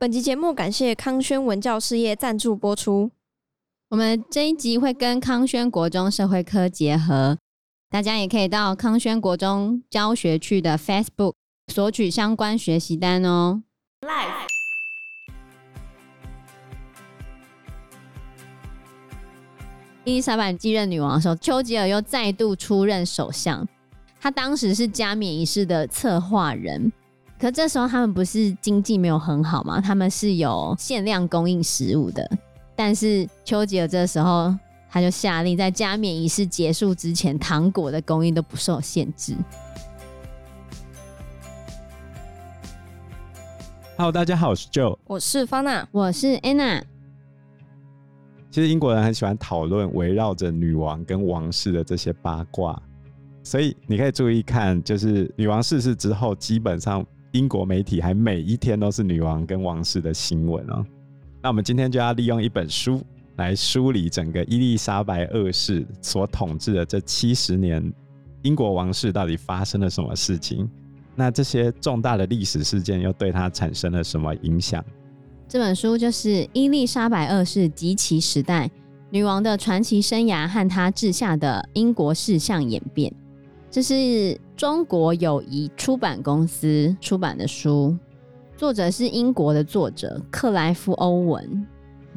本集节目感谢康轩文教事业赞助播出。我们这一集会跟康轩国中社会科结合，大家也可以到康轩国中教学区的 Facebook 索取相关学习单哦。Live。伊丽莎白继任女王的时候，丘吉尔又再度出任首相，他当时是加冕仪式的策划人。可这时候他们不是经济没有很好吗？他们是有限量供应食物的。但是丘吉尔这时候他就下令，在加冕仪式结束之前，糖果的供应都不受限制。Hello，大家好，我是 Joe，我是 Fana，我是 Anna。其实英国人很喜欢讨论围绕着女王跟王室的这些八卦，所以你可以注意看，就是女王逝世之后，基本上。英国媒体还每一天都是女王跟王室的新闻哦。那我们今天就要利用一本书来梳理整个伊丽莎白二世所统治的这七十年，英国王室到底发生了什么事情？那这些重大的历史事件又对她产生了什么影响？这本书就是《伊丽莎白二世及其时代：女王的传奇生涯和她治下的英国事项演变》。这是中国友谊出版公司出版的书，作者是英国的作者克莱夫·欧文，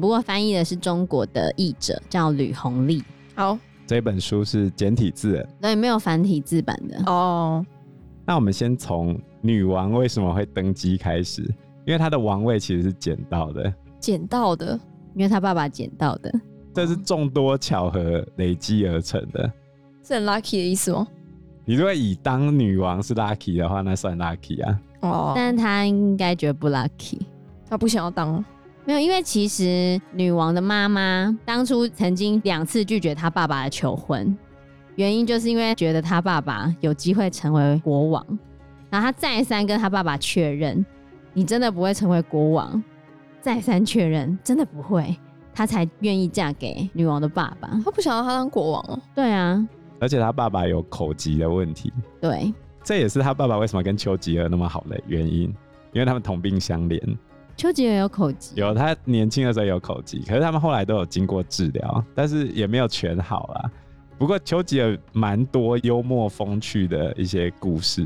不过翻译的是中国的译者叫吕弘丽。好，这本书是简体字。的，对，没有繁体字版的。哦。那我们先从女王为什么会登基开始，因为她的王位其实是捡到的，捡到的，因为她爸爸捡到的，这是众多巧合累积而成的，是很 lucky 的意思吗？你如果以当女王是 lucky 的话，那算 lucky 啊。哦，但是她应该觉得不 lucky，她不想要当。没有，因为其实女王的妈妈当初曾经两次拒绝她爸爸的求婚，原因就是因为觉得她爸爸有机会成为国王。然后她再三跟她爸爸确认：“你真的不会成为国王。”再三确认真的不会，她才愿意嫁给女王的爸爸。她不想要他当国王哦。对啊。而且他爸爸有口疾的问题，对，这也是他爸爸为什么跟丘吉尔那么好的原因，因为他们同病相怜。丘吉尔有口疾，有，他年轻的时候有口疾，可是他们后来都有经过治疗，但是也没有全好啊。不过丘吉尔蛮多幽默风趣的一些故事，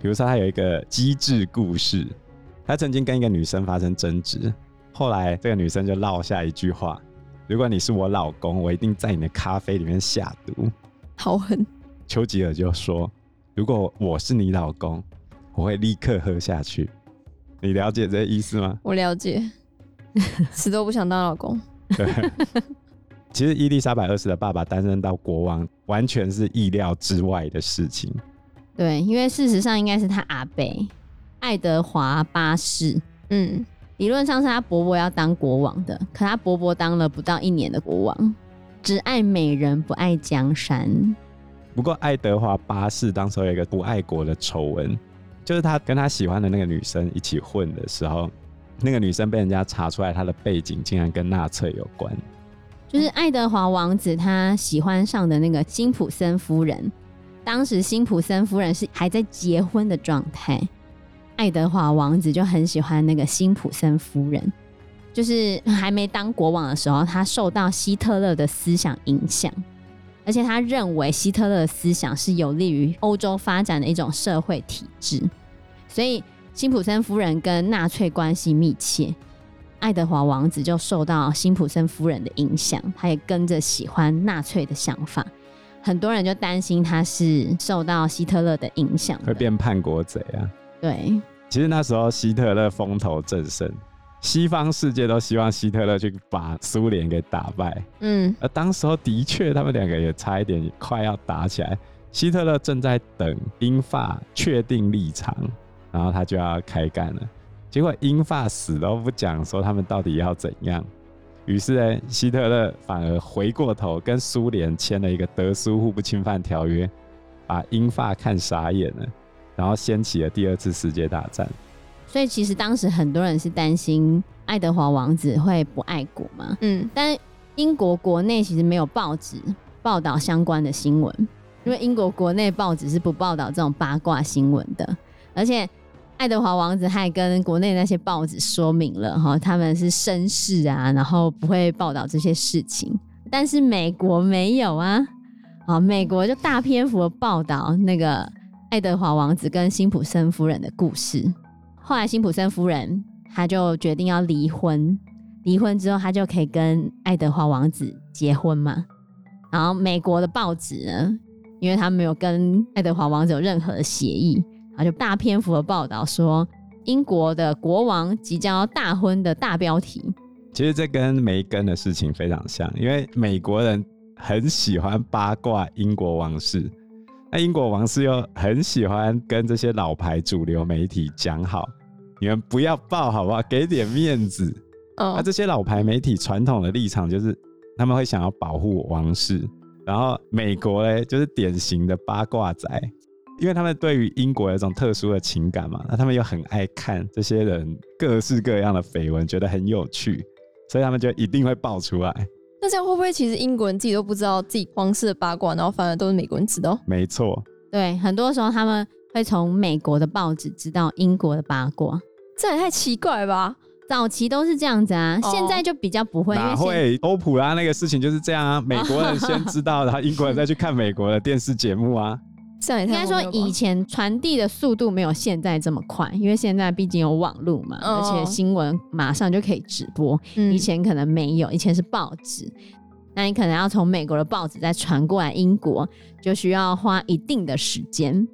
比如说他有一个机智故事，他曾经跟一个女生发生争执，后来这个女生就落下一句话：“如果你是我老公，我一定在你的咖啡里面下毒。”好狠！丘吉尔就说：“如果我是你老公，我会立刻喝下去。”你了解这个意思吗？我了解，死都不想当老公。对，其实伊丽莎白二世的爸爸担任到国王，完全是意料之外的事情。对，因为事实上应该是他阿贝爱德华八世，嗯，理论上是他伯伯要当国王的，可他伯伯当了不到一年的国王。只爱美人不爱江山。不过，爱德华八世当时有一个不爱国的丑闻，就是他跟他喜欢的那个女生一起混的时候，那个女生被人家查出来，她的背景竟然跟纳粹有关。就是爱德华王子他喜欢上的那个辛普森夫人，当时辛普森夫人是还在结婚的状态，爱德华王子就很喜欢那个辛普森夫人。就是 还没当国王的时候，他受到希特勒的思想影响，而且他认为希特勒的思想是有利于欧洲发展的一种社会体制，所以辛普森夫人跟纳粹关系密切，爱德华王子就受到辛普森夫人的影响，他也跟着喜欢纳粹的想法，很多人就担心他是受到希特勒的影响，会变叛国贼啊。对，其实那时候希特勒风头正盛。西方世界都希望希特勒去把苏联给打败，嗯，而当时候的确，他们两个也差一点快要打起来。希特勒正在等英法确定立场，然后他就要开干了。结果英法死都不讲，说他们到底要怎样。于是呢，希特勒反而回过头跟苏联签了一个德苏互不侵犯条约，把英法看傻眼了，然后掀起了第二次世界大战。所以其实当时很多人是担心爱德华王子会不爱国嘛，嗯，但英国国内其实没有报纸报道相关的新闻，因为英国国内报纸是不报道这种八卦新闻的，而且爱德华王子还跟国内那些报纸说明了哈，他们是绅士啊，然后不会报道这些事情。但是美国没有啊，啊，美国就大篇幅的报道那个爱德华王子跟辛普森夫人的故事。后来辛普森夫人他就决定要离婚，离婚之后他就可以跟爱德华王子结婚嘛。然后美国的报纸呢，因为他没有跟爱德华王子有任何的协议。然后就大篇幅的报道说，英国的国王即将要大婚的大标题。其实这跟梅根的事情非常像，因为美国人很喜欢八卦英国王室，那英国王室又很喜欢跟这些老牌主流媒体讲好，你们不要报好不好？给点面子。哦。那这些老牌媒体传统的立场就是他们会想要保护王室，然后美国嘞就是典型的八卦仔。因为他们对于英国有一种特殊的情感嘛，那他们又很爱看这些人各式各样的绯闻，觉得很有趣，所以他们就一定会爆出来。那这样会不会其实英国人自己都不知道自己皇室的八卦，然后反而都是美国人知道？没错，对，很多时候他们会从美国的报纸知道英国的八卦，这也太奇怪了吧？早期都是这样子啊，哦、现在就比较不会。哪会？欧普拉那个事情就是这样啊，美国人先知道，然后英国人再去看美国的电视节目啊。应该说，以前传递的速度没有现在这么快，因为现在毕竟有网络嘛，而且新闻马上就可以直播。以前可能没有，以前是报纸，那你可能要从美国的报纸再传过来英国，就需要花一定的时间。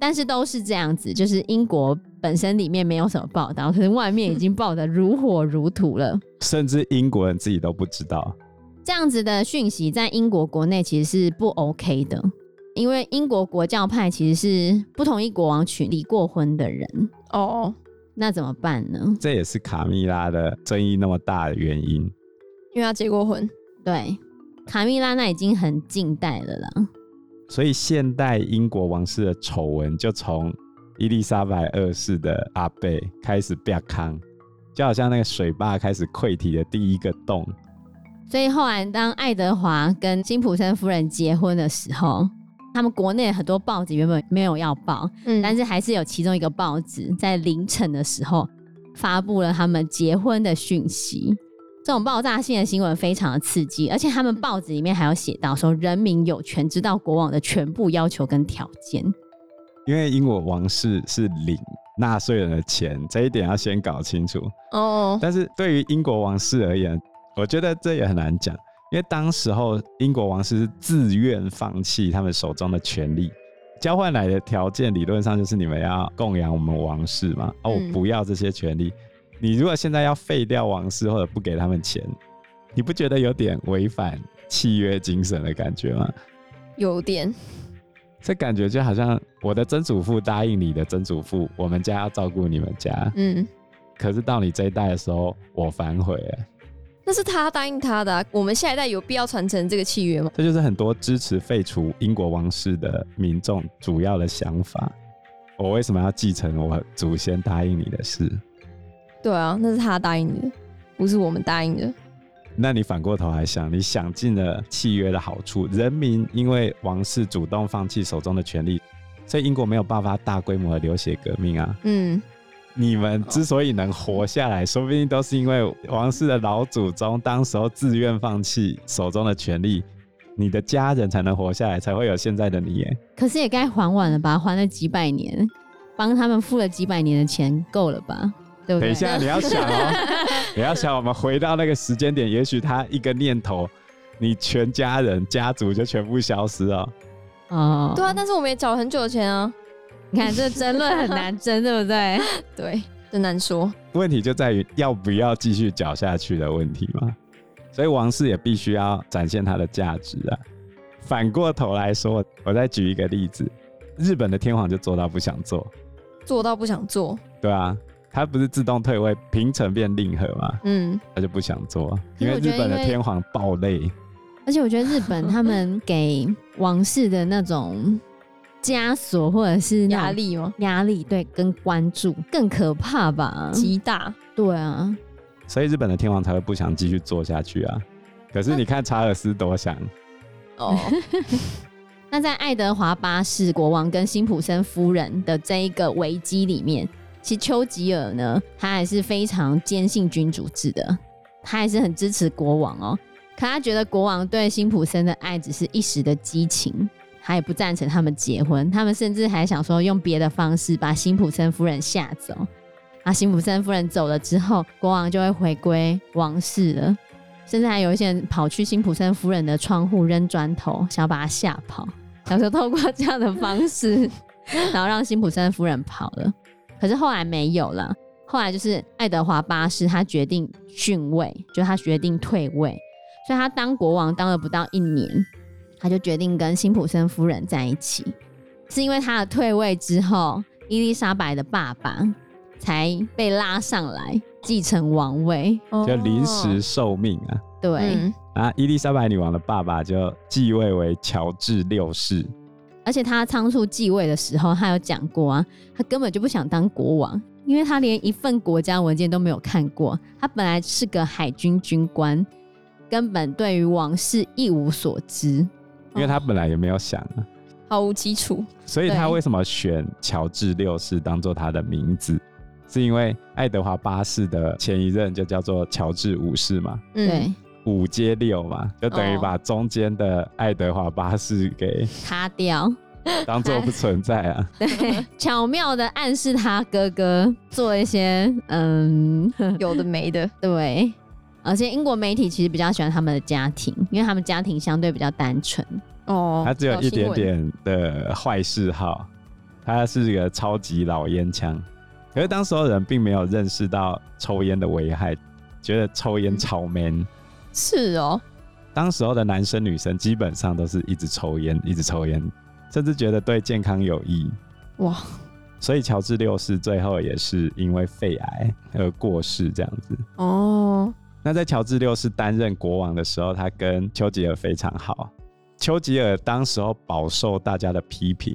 但是都是这样子，就是英国本身里面没有什么报道，可是外面已经报的如火如荼了，甚至英国人自己都不知道。这样子的讯息在英国国内其实是不 OK 的。因为英国国教派其实是不同意国王娶离过婚的人哦，那怎么办呢？这也是卡蜜拉的争议那么大的原因，因为他结过婚。对，卡蜜拉那已经很近代了啦。所以现代英国王室的丑闻就从伊丽莎白二世的阿贝开始变康，就好像那个水坝开始溃堤的第一个洞。所以后来当爱德华跟辛普森夫人结婚的时候。他们国内很多报纸原本没有要报，嗯，但是还是有其中一个报纸在凌晨的时候发布了他们结婚的讯息。这种爆炸性的新闻非常的刺激，而且他们报纸里面还有写到说，人民有权知道国王的全部要求跟条件。因为英国王室是领纳税人的钱，这一点要先搞清楚哦。但是对于英国王室而言，我觉得这也很难讲。因为当时候英国王室是自愿放弃他们手中的权利，交换来的条件理论上就是你们要供养我们王室嘛，而、嗯、我不要这些权利。你如果现在要废掉王室或者不给他们钱，你不觉得有点违反契约精神的感觉吗？有点，这感觉就好像我的曾祖父答应你的曾祖父，我们家要照顾你们家，嗯，可是到你这一代的时候，我反悔了。那是他答应他的、啊，我们下一代有必要传承这个契约吗？这就是很多支持废除英国王室的民众主要的想法。我为什么要继承我祖先答应你的事？对啊，那是他答应你的，不是我们答应的。那你反过头来想，你想尽了契约的好处，人民因为王室主动放弃手中的权利，所以英国没有办法大规模的流血革命啊。嗯。你们之所以能活下来，说不定都是因为王室的老祖宗当时候自愿放弃手中的权利，你的家人才能活下来，才会有现在的你耶。可是也该还完了吧？还了几百年，帮他们付了几百年的钱，够了吧？对不对？等一下，你要想哦，你要想，我们回到那个时间点，也许他一个念头，你全家人家族就全部消失了。哦，对啊，但是我们也缴了很久的钱啊。你看，这争论很难争，对不对？对，真难说。问题就在于要不要继续搅下去的问题嘛。所以王室也必须要展现它的价值啊。反过头来说，我再举一个例子，日本的天皇就做到不想做，做到不想做。对啊，他不是自动退位，平成变令和嘛？嗯，他就不想做，因为日本的天皇暴累。而且我觉得日本他们给王室的那种。枷锁或者是压力吗？压力对，跟关注更可怕吧？极大，对啊，所以日本的天皇才会不想继续做下去啊。可是你看查尔斯多想哦。那在爱德华八世国王跟辛普森夫人的这一个危机里面，其实丘吉尔呢，他还是非常坚信君主制的，他还是很支持国王哦。可他觉得国王对辛普森的爱只是一时的激情，他也不赞成他们结婚。他们甚至还想说用别的方式把辛普森夫人吓走。啊，辛普森夫人走了之后，国王就会回归王室了。甚至还有一些人跑去辛普森夫人的窗户扔砖头，想要把他吓跑。想说透过这样的方式，然后让辛普森夫人跑了。可是后来没有了。后来就是爱德华八世他决定逊位，就他决定退位。所以他当国王当了不到一年，他就决定跟辛普森夫人在一起。是因为他的退位之后，伊丽莎白的爸爸才被拉上来。继承王位，就临时受命啊。对，嗯、啊，伊丽莎白女王的爸爸就继位为乔治六世。而且他仓促继位的时候，他有讲过啊，他根本就不想当国王，因为他连一份国家文件都没有看过。他本来是个海军军官，根本对于王室一无所知。因为他本来也没有想啊，毫无基础。所以他为什么选乔治六世当做他的名字？是因为爱德华八世的前一任就叫做乔治五世嘛？对，五接六嘛，就等于把中间的爱德华八世给擦掉，当做不存在啊。对，巧妙的暗示他哥哥做一些嗯有的没的。对，而且英国媒体其实比较喜欢他们的家庭，因为他们家庭相对比较单纯。哦，他只有一点点的坏嗜好，他是一个超级老烟枪。可是当时候人并没有认识到抽烟的危害，觉得抽烟超 man。是哦，当时候的男生女生基本上都是一直抽烟，一直抽烟，甚至觉得对健康有益。哇！所以乔治六世最后也是因为肺癌而过世，这样子。哦。那在乔治六世担任国王的时候，他跟丘吉尔非常好。丘吉尔当时候饱受大家的批评。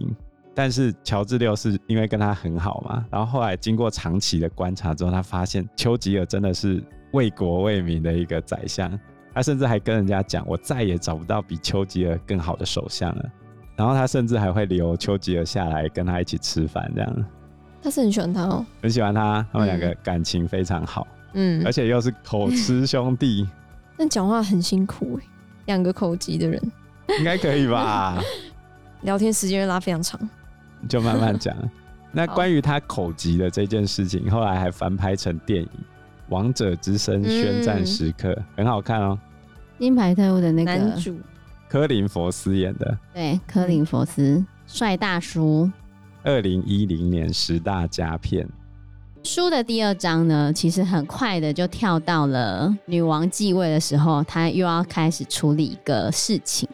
但是乔治六是因为跟他很好嘛，然后后来经过长期的观察之后，他发现丘吉尔真的是为国为民的一个宰相。他甚至还跟人家讲：“我再也找不到比丘吉尔更好的首相了。”然后他甚至还会留丘吉尔下来跟他一起吃饭，这样。他是很喜欢他哦，很喜欢他，他们两个感情非常好。嗯，而且又是 口吃兄弟。但讲话很辛苦哎，两个口吃的人应该可以吧？聊天时间会拉非常长。就慢慢讲。那关于他口疾的这件事情，后来还翻拍成电影《王者之声：宣战时刻》，嗯，很好看哦。金牌特务的那个男主科林·佛斯演的，对，科林·佛斯，帅大叔。二零一零年十大佳片。书的第二章呢，其实很快的就跳到了女王继位的时候，她又要开始处理一个事情，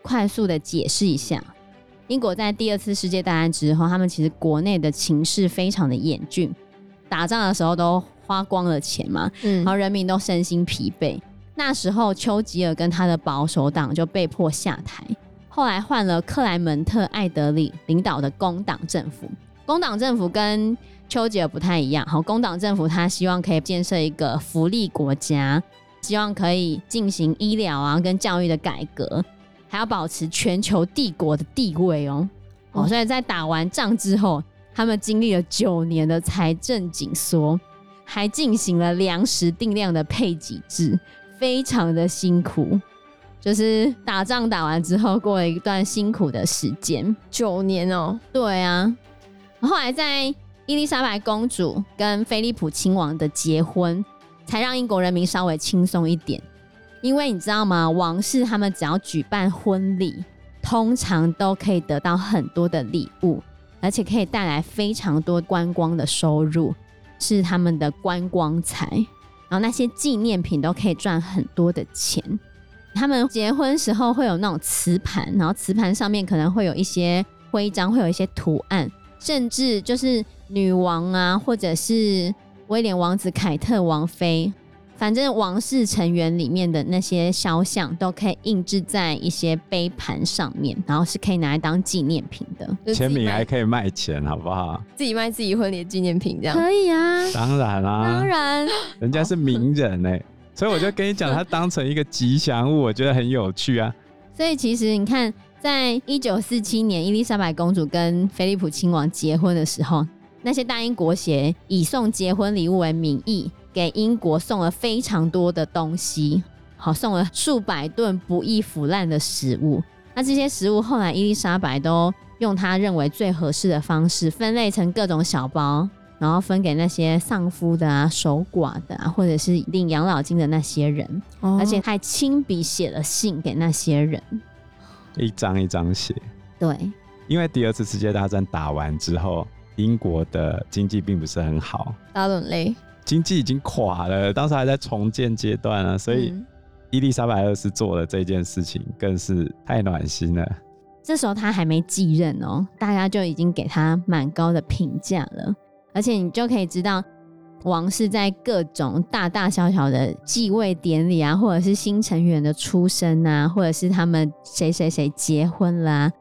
快速的解释一下。英国在第二次世界大战之后，他们其实国内的情势非常的严峻，打仗的时候都花光了钱嘛，嗯，然后人民都身心疲惫。那时候丘吉尔跟他的保守党就被迫下台，后来换了克莱门特·艾德里领导的工党政府。工党政府跟丘吉尔不太一样，好，工党政府他希望可以建设一个福利国家，希望可以进行医疗啊跟教育的改革。还要保持全球帝国的地位哦，哦，所以在打完仗之后，他们经历了九年的财政紧缩，还进行了粮食定量的配给制，非常的辛苦。就是打仗打完之后，过了一段辛苦的时间，九年哦。对啊，后来在伊丽莎白公主跟菲利普亲王的结婚，才让英国人民稍微轻松一点。因为你知道吗？王室他们只要举办婚礼，通常都可以得到很多的礼物，而且可以带来非常多观光的收入，是他们的观光财。然后那些纪念品都可以赚很多的钱。他们结婚时候会有那种瓷盘，然后瓷盘上面可能会有一些徽章，会有一些图案，甚至就是女王啊，或者是威廉王子、凯特王妃。反正王室成员里面的那些肖像都可以印制在一些杯盘上面，然后是可以拿来当纪念品的。签名还可以卖钱，好不好？自己卖自己婚礼的纪念品，这样可以啊？当然啦、啊，当然，人家是名人哎、欸，所以我就跟你讲，他当成一个吉祥物，我觉得很有趣啊。所以其实你看，在一九四七年伊丽莎白公主跟菲利普亲王结婚的时候，那些大英国协以送结婚礼物为名义，给英国送了非常多的东西，好，送了数百吨不易腐烂的食物。那这些食物后来伊丽莎白都用她认为最合适的方式分类成各种小包，然后分给那些丧夫的啊、守寡的啊，或者是领养老金的那些人，哦、而且还亲笔写了信给那些人，一张一张写。对，因为第二次世界大战打完之后。英国的经济并不是很好，大家都很累，经济已经垮了，当时还在重建阶段啊，所以伊丽莎白二世做的这件事情更是太暖心了。这时候他还没继任哦，大家就已经给他蛮高的评价了，而且你就可以知道，王室在各种大大小小的继位典礼啊，或者是新成员的出生啊，或者是他们谁谁谁结婚啦、啊，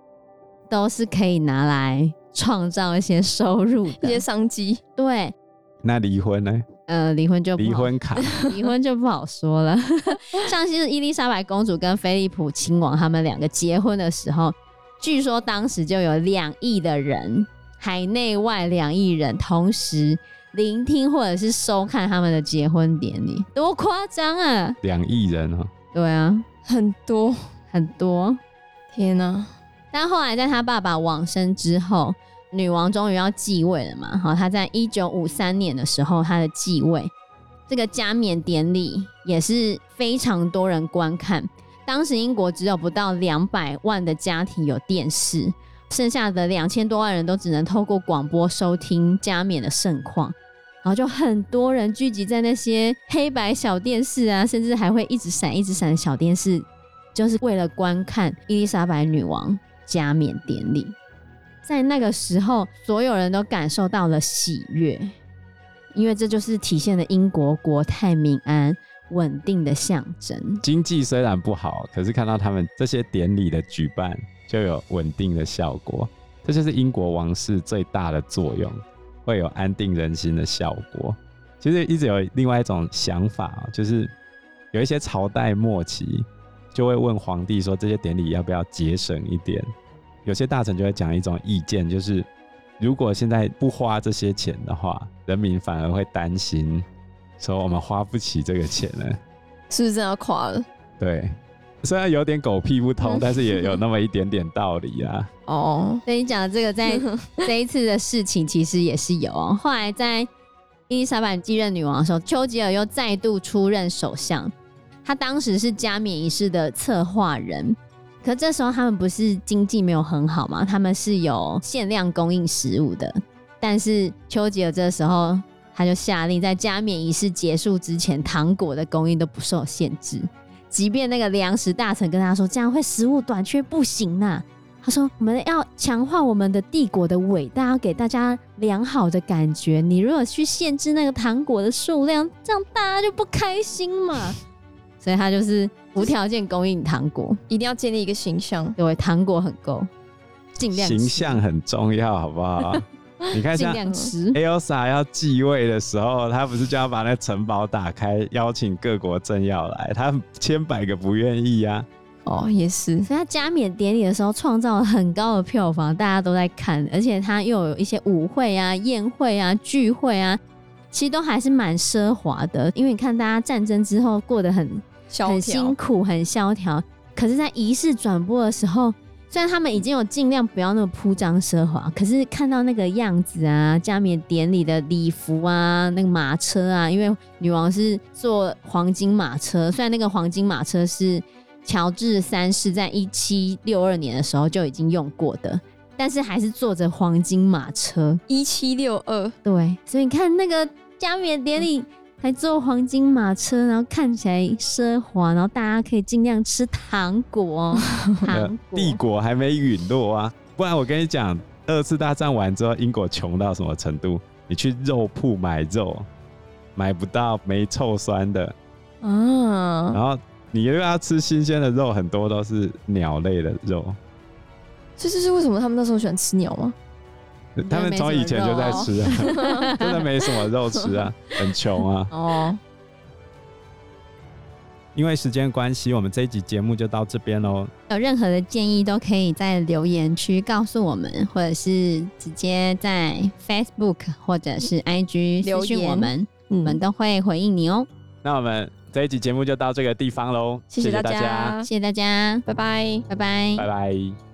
都是可以拿来。创造一些收入，一些商机。对，那离婚呢？呃，离婚就离婚卡，离婚就不好说了。像是伊丽莎白公主跟菲利普亲王他们两个结婚的时候，据说当时就有两亿的人，海内外两亿人同时聆听或者是收看他们的结婚典礼，多夸张啊！两亿人啊，对啊，很多很多，天哪！但后来在他爸爸往生之后，女王终于要继位了嘛？好，她在一九五三年的时候，她的继位，这个加冕典礼也是非常多人观看。当时英国只有不到两百万的家庭有电视，剩下的两千多万人都只能透过广播收听加冕的盛况。然后就很多人聚集在那些黑白小电视啊，甚至还会一直闪、一直闪的小电视，就是为了观看伊丽莎白女王。加冕典礼，在那个时候，所有人都感受到了喜悦，因为这就是体现了英国国泰民安、稳定的象征。经济虽然不好，可是看到他们这些典礼的举办，就有稳定的效果。这就是英国王室最大的作用，会有安定人心的效果。其实一直有另外一种想法，就是有一些朝代末期，就会问皇帝说：“这些典礼要不要节省一点？”有些大臣就会讲一种意见，就是如果现在不花这些钱的话，人民反而会担心，说我们花不起这个钱了，是不是真要垮了？对，虽然有点狗屁不通，但是也有那么一点点道理啊。哦，所以你讲的这个，在 这一次的事情其实也是有。哦后来在伊丽莎白继任女王的时候，丘吉尔又再度出任首相。他当时是加冕仪式的策划人，可这时候他们不是经济没有很好嘛，他们是有限量供应食物的。但是丘吉尔这时候他就下令，在加冕仪式结束之前，糖果的供应都不受限制，即便那个粮食大臣跟他说这样会食物短缺，不行呐。他说我们要强化我们的帝国的伟大，要给大家良好的感觉。你如果去限制那个糖果的数量，这样大家就不开心嘛。所以他就是无条件供应糖果，一定要建立一个形象，对，糖果很够，尽量形象很重要，好不好？你看，像 Elsa 要继位的时候，他不是就要把那城堡打开，邀请各国政要来，他千百个不愿意啊。哦，也是。所以他加冕典礼的时候创造了很高的票房，大家都在看，而且他又有一些舞会啊、宴会啊、聚会啊，其实都还是蛮奢华的。因为你看，大家战争之后过得很。很辛苦，很萧条。可是，在仪式转播的时候，虽然他们已经有尽量不要那么铺张奢华，可是看到那个样子啊，加冕典礼的礼服啊，那个马车啊，因为女王是坐黄金马车，虽然那个黄金马车是乔治三世在一七六二年的时候就已经用过的，但是还是坐着黄金马车。一七六二，对，所以你看那个加冕典礼。嗯还坐黄金马车，然后看起来奢华，然后大家可以尽量吃糖果。糖果帝国还没陨落啊！不然我跟你讲，二次大战完之后，英国穷到什么程度？你去肉铺买肉，买不到没臭酸的。啊！然后你又要吃新鲜的肉，很多都是鸟类的肉。这就是为什么他们那时候喜欢吃鸟吗？他们从以前就在吃啊，真的没什么肉吃啊，很穷啊。哦。因为时间关系，我们这一集节目就到这边喽。有任何的建议都可以在留言区告诉我们，或者是直接在 Facebook 或者是 IG 留讯我们，我们都会回应你哦。那我们这一集节目就到这个地方喽，谢谢大家，谢谢大家，拜拜，拜拜，拜拜。